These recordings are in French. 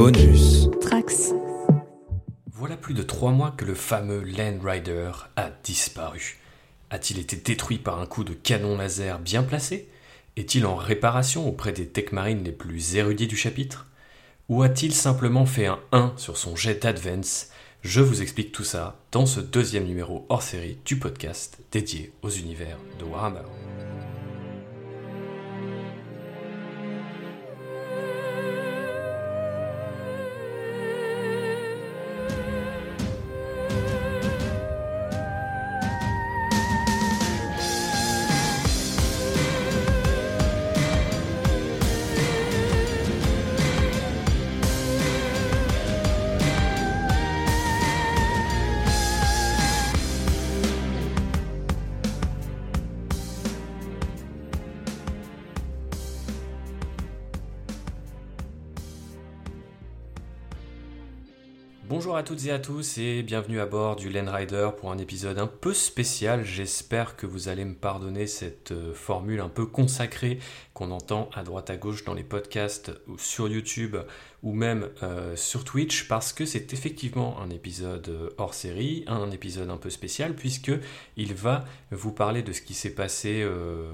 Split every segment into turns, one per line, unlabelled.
Bonus.
Trax.
Voilà plus de trois mois que le fameux Land Rider a disparu. A-t-il été détruit par un coup de canon laser bien placé? Est-il en réparation auprès des tech marines les plus érudits du chapitre? Ou a-t-il simplement fait un 1 sur son jet d'Advance Je vous explique tout ça dans ce deuxième numéro hors série du podcast dédié aux univers de Warhammer. Bonjour à toutes et à tous et bienvenue à bord du Land Rider pour un épisode un peu spécial. J'espère que vous allez me pardonner cette euh, formule un peu consacrée qu'on entend à droite à gauche dans les podcasts ou sur YouTube ou même euh, sur Twitch parce que c'est effectivement un épisode euh, hors série, un épisode un peu spécial puisque il va vous parler de ce qui s'est passé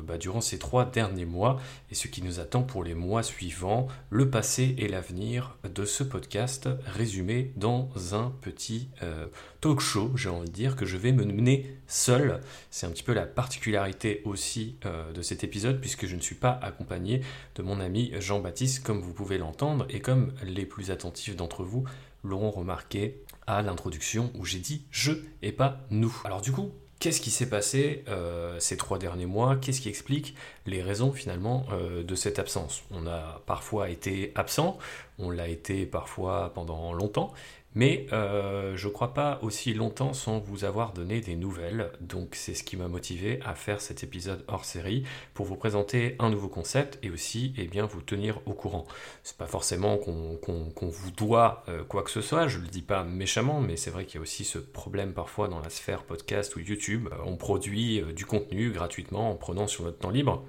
bah, durant ces trois derniers mois et ce qui nous attend pour les mois suivants, le passé et l'avenir de ce podcast résumé dans un petit euh, talk show, j'ai envie de dire, que je vais me mener seul. C'est un petit peu la particularité aussi euh, de cet épisode, puisque je ne suis pas accompagné de mon ami Jean-Baptiste, comme vous pouvez l'entendre, et comme les plus attentifs d'entre vous l'auront remarqué à l'introduction où j'ai dit je et pas nous. Alors du coup, Qu'est-ce qui s'est passé euh, ces trois derniers mois? Qu'est-ce qui explique les raisons finalement de cette absence? On a parfois été absent, on l'a été parfois pendant longtemps, mais euh, je crois pas aussi longtemps sans vous avoir donné des nouvelles. Donc c'est ce qui m'a motivé à faire cet épisode hors série pour vous présenter un nouveau concept et aussi eh bien, vous tenir au courant. C'est pas forcément qu'on vous doit euh, quoi que ce soit, je ne le dis pas méchamment, mais c'est vrai qu'il y a aussi ce problème parfois dans la sphère podcast ou YouTube. Euh, on produit du contenu gratuitement en prenant sur notre temps libre.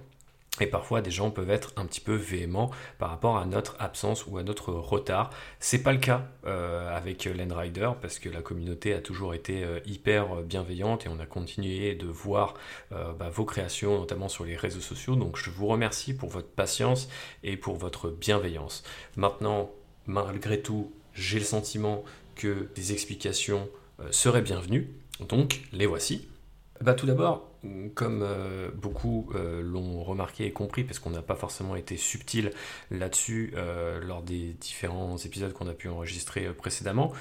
Et parfois, des gens peuvent être un petit peu véhéments par rapport à notre absence ou à notre retard. C'est pas le cas euh, avec Landrider parce que la communauté a toujours été euh, hyper bienveillante et on a continué de voir euh, bah, vos créations, notamment sur les réseaux sociaux. Donc, je vous remercie pour votre patience et pour votre bienveillance. Maintenant, malgré tout, j'ai le sentiment que des explications seraient bienvenues. Donc, les voici. Bah, tout d'abord, comme euh, beaucoup euh, l'ont remarqué et compris, parce qu'on n'a pas forcément été subtil là-dessus euh, lors des différents épisodes qu'on a pu enregistrer précédemment,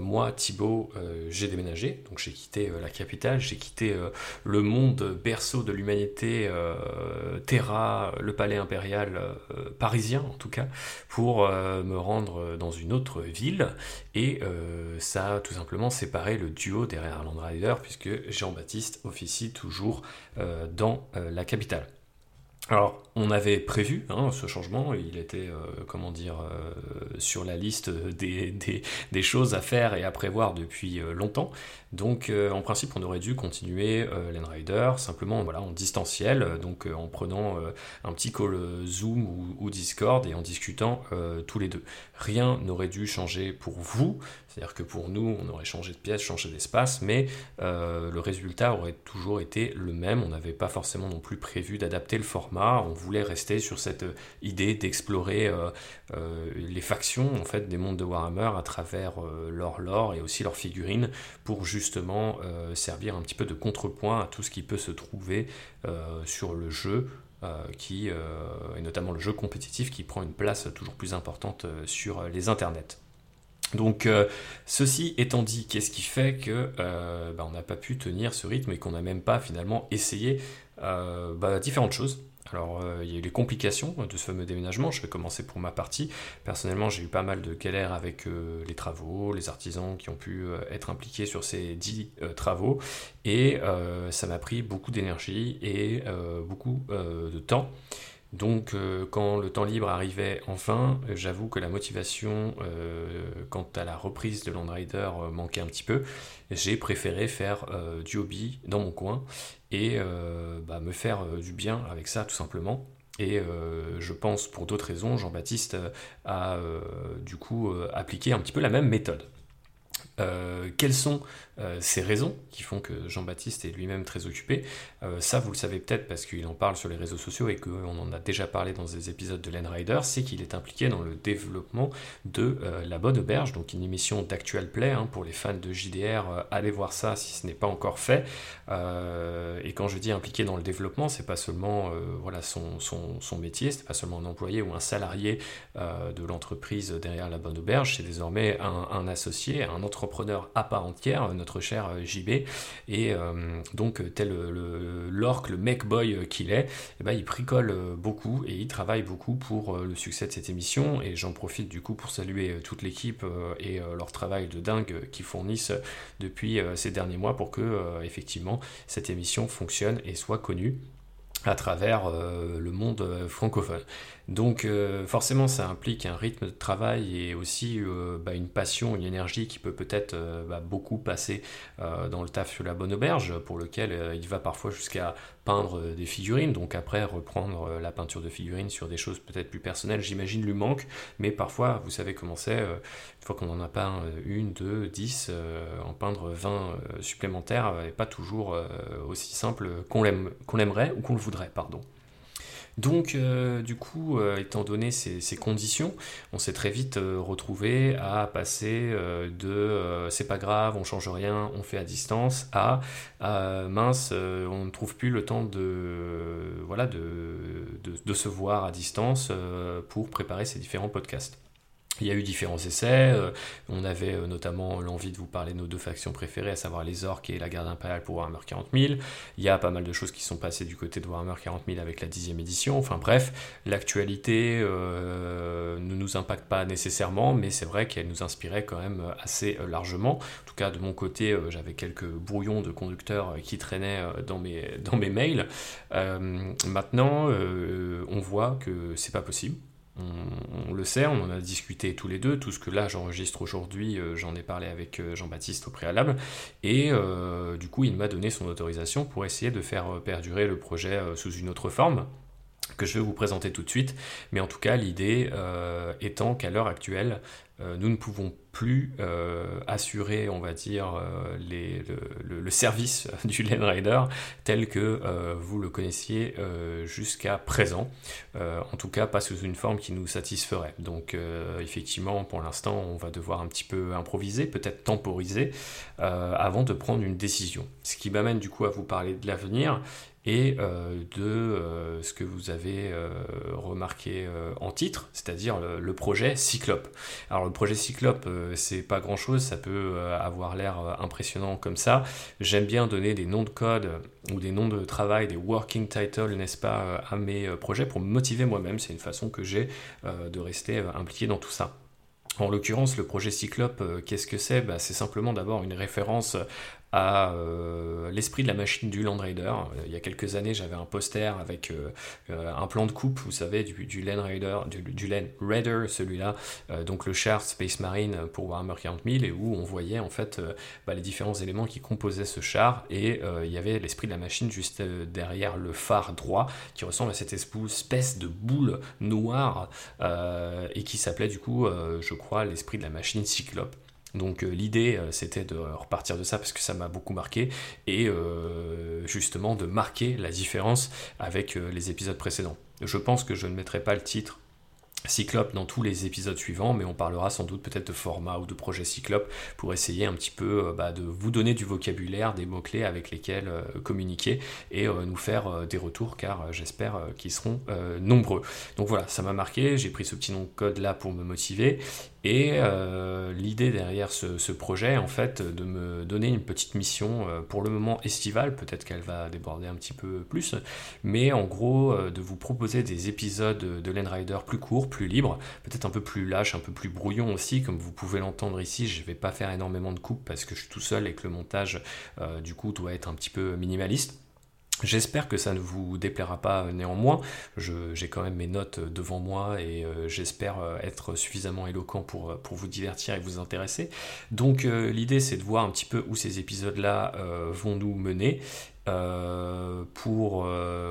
moi, Thibaut, j'ai déménagé, donc j'ai quitté la capitale, j'ai quitté le monde berceau de l'humanité, Terra, le palais impérial parisien en tout cas, pour me rendre dans une autre ville, et ça a tout simplement séparé le duo derrière Land Rider, puisque Jean-Baptiste officie euh, dans euh, la capitale. Alors, on avait prévu hein, ce changement, il était, euh, comment dire, sur la liste des, choses à faire et à prévoir depuis longtemps. Donc, en principe, on aurait dû continuer l'Enrider simplement voilà, en distanciel, donc en prenant un petit call Zoom ou, Discord et en discutant tous les deux. Rien n'aurait dû changer pour vous, c'est-à-dire que pour nous, on aurait changé de pièce, changé d'espace, mais euh, le résultat aurait toujours été le même. On n'avait pas forcément non plus prévu d'adapter le format. On voulait rester sur cette euh, idée d'explorer euh, les factions en fait des mondes de Warhammer à travers leur lore et aussi leurs figurines pour justement servir un petit peu de contrepoint à tout ce qui peut se trouver sur le jeu. qui, et notamment le jeu compétitif qui prend une place toujours plus importante sur les internets. Donc, euh, ceci étant dit, qu'est-ce qui fait que euh, bah, on n'a pas pu tenir ce rythme et qu'on n'a même pas finalement essayé euh, bah, différentes choses? Alors, il y a eu les complications de ce fameux déménagement. Je vais commencer pour ma partie. Personnellement, j'ai eu pas mal de galères avec les travaux, les artisans qui ont pu être impliqués sur ces dix travaux. Et ça m'a pris beaucoup d'énergie et beaucoup de temps. Donc euh, quand le temps libre arrivait enfin, j'avoue que la motivation euh, quant à la reprise de Land Rider euh, manquait un petit peu. J'ai préféré faire du hobby dans mon coin et bah, me faire du bien avec ça tout simplement. Et je pense pour d'autres raisons, Jean-Baptiste a du coup appliqué un petit peu la même méthode. Quelles sont euh, ces raisons qui font que Jean-Baptiste est lui-même très occupé? Euh, ça, vous le savez peut-être parce qu'il en parle sur les réseaux sociaux et qu'on en a déjà parlé dans des épisodes de Rider, c'est qu'il est impliqué dans le développement de euh, La Bonne Auberge, donc une émission d'actual play hein, pour les fans de JDR. allez voir ça si ce n'est pas encore fait. et quand je dis impliqué dans le développement, c'est pas seulement voilà son, son, son métier, c'est pas seulement un employé ou un salarié de l'entreprise derrière La Bonne Auberge, c'est désormais un, associé, un entrepreneur à part entière, notre cher euh, JB. Et euh, donc, tel l'orc, le, le mec boy euh, qu'il est, eh ben, il bricole beaucoup et il travaille beaucoup pour le succès de cette émission. Et j'en profite du coup pour saluer toute l'équipe et leur travail de dingue qu'ils fournissent depuis ces derniers mois pour que effectivement cette émission fonctionne et soit connue à travers le monde francophone. Donc euh, forcément ça implique un rythme de travail et aussi euh, bah, une passion, une énergie qui peut peut-être euh, bah, beaucoup passer dans le taf sur la bonne auberge, pour lequel il va parfois jusqu'à peindre des figurines, donc après reprendre la peinture de figurines sur des choses peut-être plus personnelles, j'imagine lui manque, mais parfois vous savez comment c'est, une fois qu'on en a peint une, deux, dix, en peindre 20 supplémentaires n'est pas toujours aussi simple qu'on l'aimerait ou qu'on le pardon. Donc, euh, du coup, euh, étant donné ces, conditions, on s'est très vite euh, retrouvé à passer de c'est pas grave, on change rien, on fait à distance, à mince, on ne trouve plus le temps de, voilà, de se voir à distance pour préparer ces différents podcasts. Il y a eu différents essais. Euh, on avait euh, notamment l'envie de vous parler de nos deux factions préférées, à savoir les orques et la garde impériale pour Warhammer 40 000. Il y a pas mal de choses qui sont passées du côté de Warhammer 40 000 avec la dixième édition. Enfin bref, l'actualité euh, ne nous impacte pas nécessairement, mais c'est vrai qu'elle nous inspirait quand même assez largement. En tout cas, de mon côté, j'avais quelques brouillons de conducteurs qui traînaient dans mes, dans mes mails. maintenant, on voit que c'est pas possible on, le sait, on en a discuté tous les deux, tout ce que là j'enregistre aujourd'hui, euh, j'en ai parlé avec euh, Jean-Baptiste au préalable, et euh, du coup il m'a donné son autorisation pour essayer de faire perdurer le projet sous une autre forme que je vais vous présenter tout de suite, mais en tout cas l'idée étant qu'à l'heure actuelle, nous ne pouvons plus euh, assurer, on va dire, euh, le, service du Lane Rider tel que vous le connaissiez jusqu'à présent. en tout cas, pas sous une forme qui nous satisferait. Donc, effectivement, pour l'instant, on va devoir un petit peu improviser, peut-être temporiser, avant de prendre une décision. Ce qui m'amène du coup à vous parler de l'avenir euh, de euh, ce que vous avez euh, remarqué en titre, c'est-à-dire le, projet Cyclope. Alors le projet Cyclope, c'est pas grand-chose, ça peut avoir l'air impressionnant comme ça. J'aime bien donner des noms de code ou des noms de travail, des working titles, n'est-ce pas, à mes projets pour me motiver moi-même. C'est une façon que j'ai de rester impliqué dans tout ça. En l'occurrence, le projet Cyclope, qu'est-ce que c'est? Bah, C'est simplement d'abord une référence à euh, l'esprit de la machine du Land Raider. Euh, il y a quelques années, j'avais un poster avec euh, un plan de coupe, vous savez, du, Land Raider, celui-là, donc le char Space Marine pour Warhammer 40 000, et où on voyait en fait bah, les différents éléments qui composaient ce char, et il y avait l'esprit de la machine juste derrière le phare droit, qui ressemble à cette espèce de boule noire, et qui s'appelait du coup, je crois, l'esprit de la machine Cyclope. Donc euh, l'idée euh, c'était de repartir de ça parce que ça m'a beaucoup marqué et euh, justement de marquer la différence avec les épisodes précédents. Je pense que je ne mettrai pas le titre Cyclope dans tous les épisodes suivants, mais on parlera sans doute peut-être de format ou de projet Cyclope pour essayer un petit peu bah, de vous donner du vocabulaire, des mots-clés avec lesquels communiquer et nous faire des retours car j'espère qu'ils seront nombreux. Donc voilà, ça m'a marqué, j'ai pris ce petit nom de code là pour me motiver et euh, l'idée derrière ce, projet, en fait, de me donner une petite mission, euh, pour le moment estivale, peut-être qu'elle va déborder un petit peu plus, mais en gros, euh, de vous proposer des épisodes de Rider plus courts, plus libres, peut-être un peu plus lâches, un peu plus brouillons aussi, comme vous pouvez l'entendre ici. Je ne vais pas faire énormément de coupes parce que je suis tout seul et que le montage, du coup, doit être un petit peu minimaliste. J'espère que ça ne vous déplaira pas euh, néanmoins. J'ai quand même mes notes euh, devant moi et euh, j'espère être suffisamment éloquent pour, pour vous divertir et vous intéresser. Donc l'idée c'est de voir un petit peu où ces épisodes-là vont nous mener pour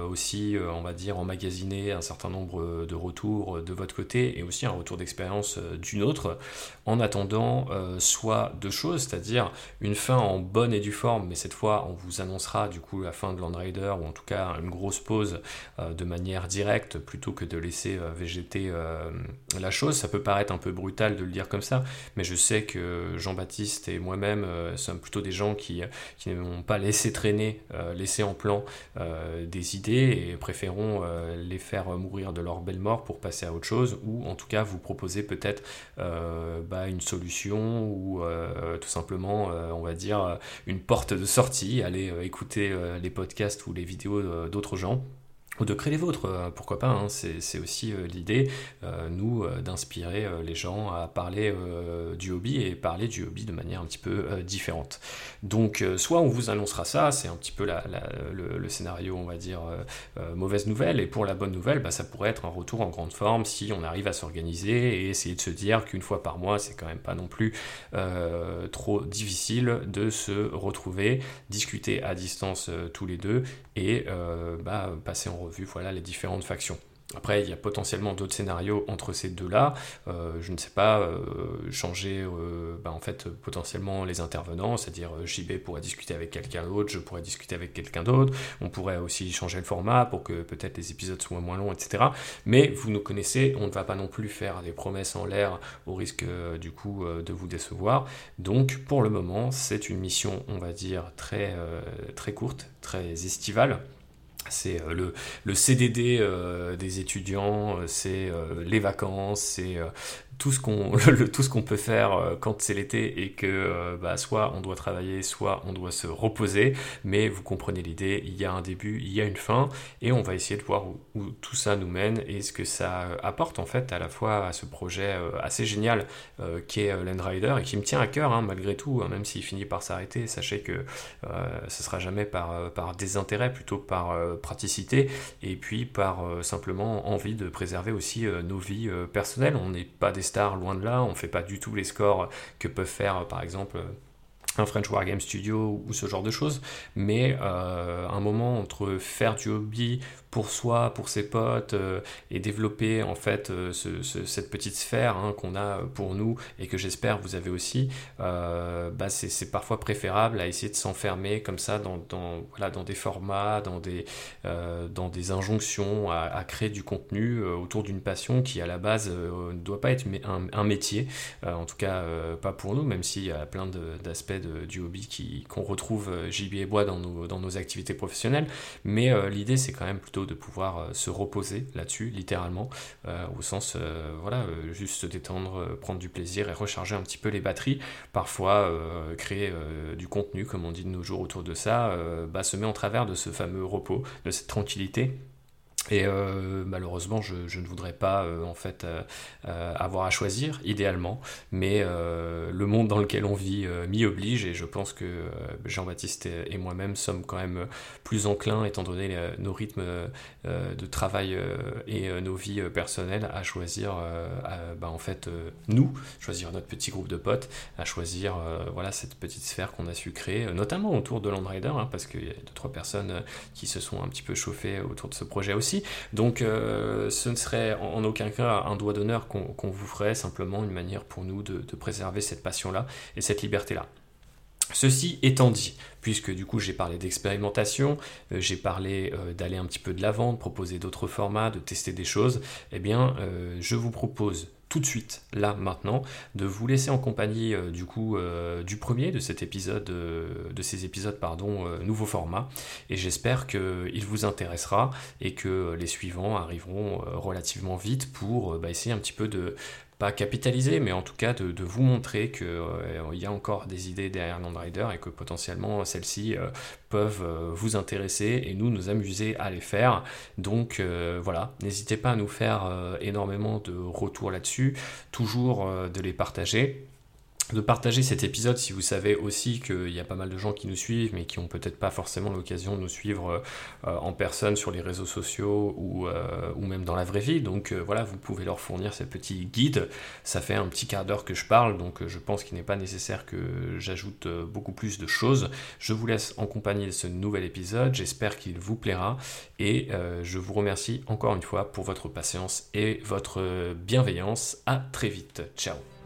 aussi, on va dire, emmagasiner un certain nombre de retours de votre côté et aussi un retour d'expérience d'une autre, en attendant soit deux choses, c'est-à-dire une fin en bonne et due forme, mais cette fois on vous annoncera du coup la fin de Land Rider ou en tout cas une grosse pause de manière directe plutôt que de laisser végéter la chose. Ça peut paraître un peu brutal de le dire comme ça, mais je sais que Jean-Baptiste et moi-même euh, sommes plutôt des gens qui, qui n'ont pas laissé traîner, euh, laissé en plan euh, des idées et préférons les faire mourir de leur belle mort pour passer à autre chose, ou en tout cas vous proposer peut-être bah, une solution ou tout simplement, on va dire, une porte de sortie, aller écouter les podcasts ou les vidéos d'autres gens ou de créer les vôtres, euh, pourquoi pas, hein, c'est aussi euh, l'idée, euh, nous, d'inspirer les gens à parler du hobby et parler du hobby de manière un petit peu différente. Donc, soit on vous annoncera ça, c'est un petit peu le, scénario, on va dire, mauvaise nouvelle, et pour la bonne nouvelle, bah, ça pourrait être un retour en grande forme si on arrive à s'organiser et essayer de se dire qu'une fois par mois, c'est quand même pas non plus trop difficile de se retrouver, discuter à distance tous les deux et bah, passer en vu voilà les différentes factions. Après, il y a potentiellement d'autres scénarios entre ces deux-là. Euh, je ne sais pas, euh, changer euh, bah, en fait potentiellement les intervenants, c'est-à-dire JB pourrait discuter avec quelqu'un d'autre, je pourrais discuter avec quelqu'un d'autre. On pourrait aussi changer le format pour que peut-être les épisodes soient moins longs, etc. Mais vous nous connaissez, on ne va pas non plus faire des promesses en l'air au risque du coup de vous décevoir. Donc pour le moment, c'est une mission, on va dire, très courte, très estivale c'est euh, le, CDD euh, des étudiants, euh, c'est les vacances, c'est tout ce qu'on tout ce qu'on peut faire euh, quand c'est l'été et que euh, bah, soit on doit travailler soit on doit se reposer. Mais vous comprenez l'idée il y a un début il y a une fin et on va essayer de voir où, tout ça nous mène et ce que ça apporte en fait à la fois à ce projet euh, assez génial qui est et qui me tient à cœur hein, malgré tout hein, même s'il finit par s'arrêter. Sachez que ce sera jamais par, par désintérêt plutôt par praticité et puis par simplement envie de préserver aussi nos vies personnelles. On n'est pas des loin de là. On fait pas du tout les scores que peuvent faire, par exemple, un French Wargame Studio ou ce genre de choses, mais euh, un moment entre faire du hobby pour soi, pour ses potes, euh, et développer en fait euh, cette petite sphère hein, qu'on a pour nous et que j'espère vous avez aussi, bah c'est parfois préférable à essayer de s'enfermer comme ça dans, des formats, dans des, injonctions à, créer du contenu autour d'une passion qui à la base ne doit pas être un métier, en tout cas pas pour nous, même s'il y a plein d'aspects du hobby qu'on retrouve gibier et bois dans nos, dans nos activités professionnelles, mais l'idée c'est quand même plutôt de pouvoir euh, se reposer là-dessus, littéralement, euh, au sens, euh, voilà, juste se détendre, prendre du plaisir et recharger un petit peu les batteries. Parfois, créer du contenu, comme on dit de nos jours autour de ça, bah, se met en travers de ce fameux repos, de cette tranquillité et euh, malheureusement, je, ne voudrais pas euh, en fait euh, avoir à choisir, idéalement, mais le monde dans lequel on vit m'y oblige et je pense que Jean-Baptiste et, moi-même sommes quand même plus enclins, étant donné nos rythmes de travail et nos vies personnelles, à choisir, bah, en fait, nous, choisir notre petit groupe de potes, à choisir voilà cette petite sphère qu'on a su créer, notamment autour de Landrider, hein, parce qu'il y a deux trois personnes qui se sont un petit peu chauffées autour de ce projet aussi. Donc euh, ce ne serait en, aucun cas un doigt d'honneur qu'on vous ferait, simplement une manière pour nous de, préserver cette passion-là et cette liberté-là. Ceci étant dit, puisque du coup j'ai parlé d'expérimentation, euh, j'ai parlé euh, d'aller un petit peu de l'avant, de proposer d'autres formats, de tester des choses, eh bien je vous propose tout de suite, là, maintenant, de vous laisser en compagnie euh, du coup euh, du premier de cet épisode, euh, de ces épisodes, pardon, nouveau format. Et j'espère qu'il vous intéressera et que les suivants arriveront relativement vite pour bah, essayer un petit peu de pas capitaliser, mais en tout cas de, vous montrer qu'il euh, y a encore des idées derrière Landrider et que potentiellement celles-ci euh, peuvent euh, vous intéresser et nous nous amuser à les faire. Donc voilà, n'hésitez pas à nous faire énormément de retours là-dessus, toujours de les partager. De partager cet épisode si vous savez aussi qu'il y a pas mal de gens qui nous suivent mais qui ont peut-être pas forcément l'occasion de nous suivre euh, en personne sur les réseaux sociaux ou, euh, même dans la vraie vie. Donc euh, voilà, vous pouvez leur fournir ces petits guides. Ça fait un petit quart d'heure que je parle, donc je pense qu'il n'est pas nécessaire que j'ajoute beaucoup plus de choses. Je vous laisse en compagnie de ce nouvel épisode. J'espère qu'il vous plaira et je vous remercie encore une fois pour votre patience et votre bienveillance. À très vite. Ciao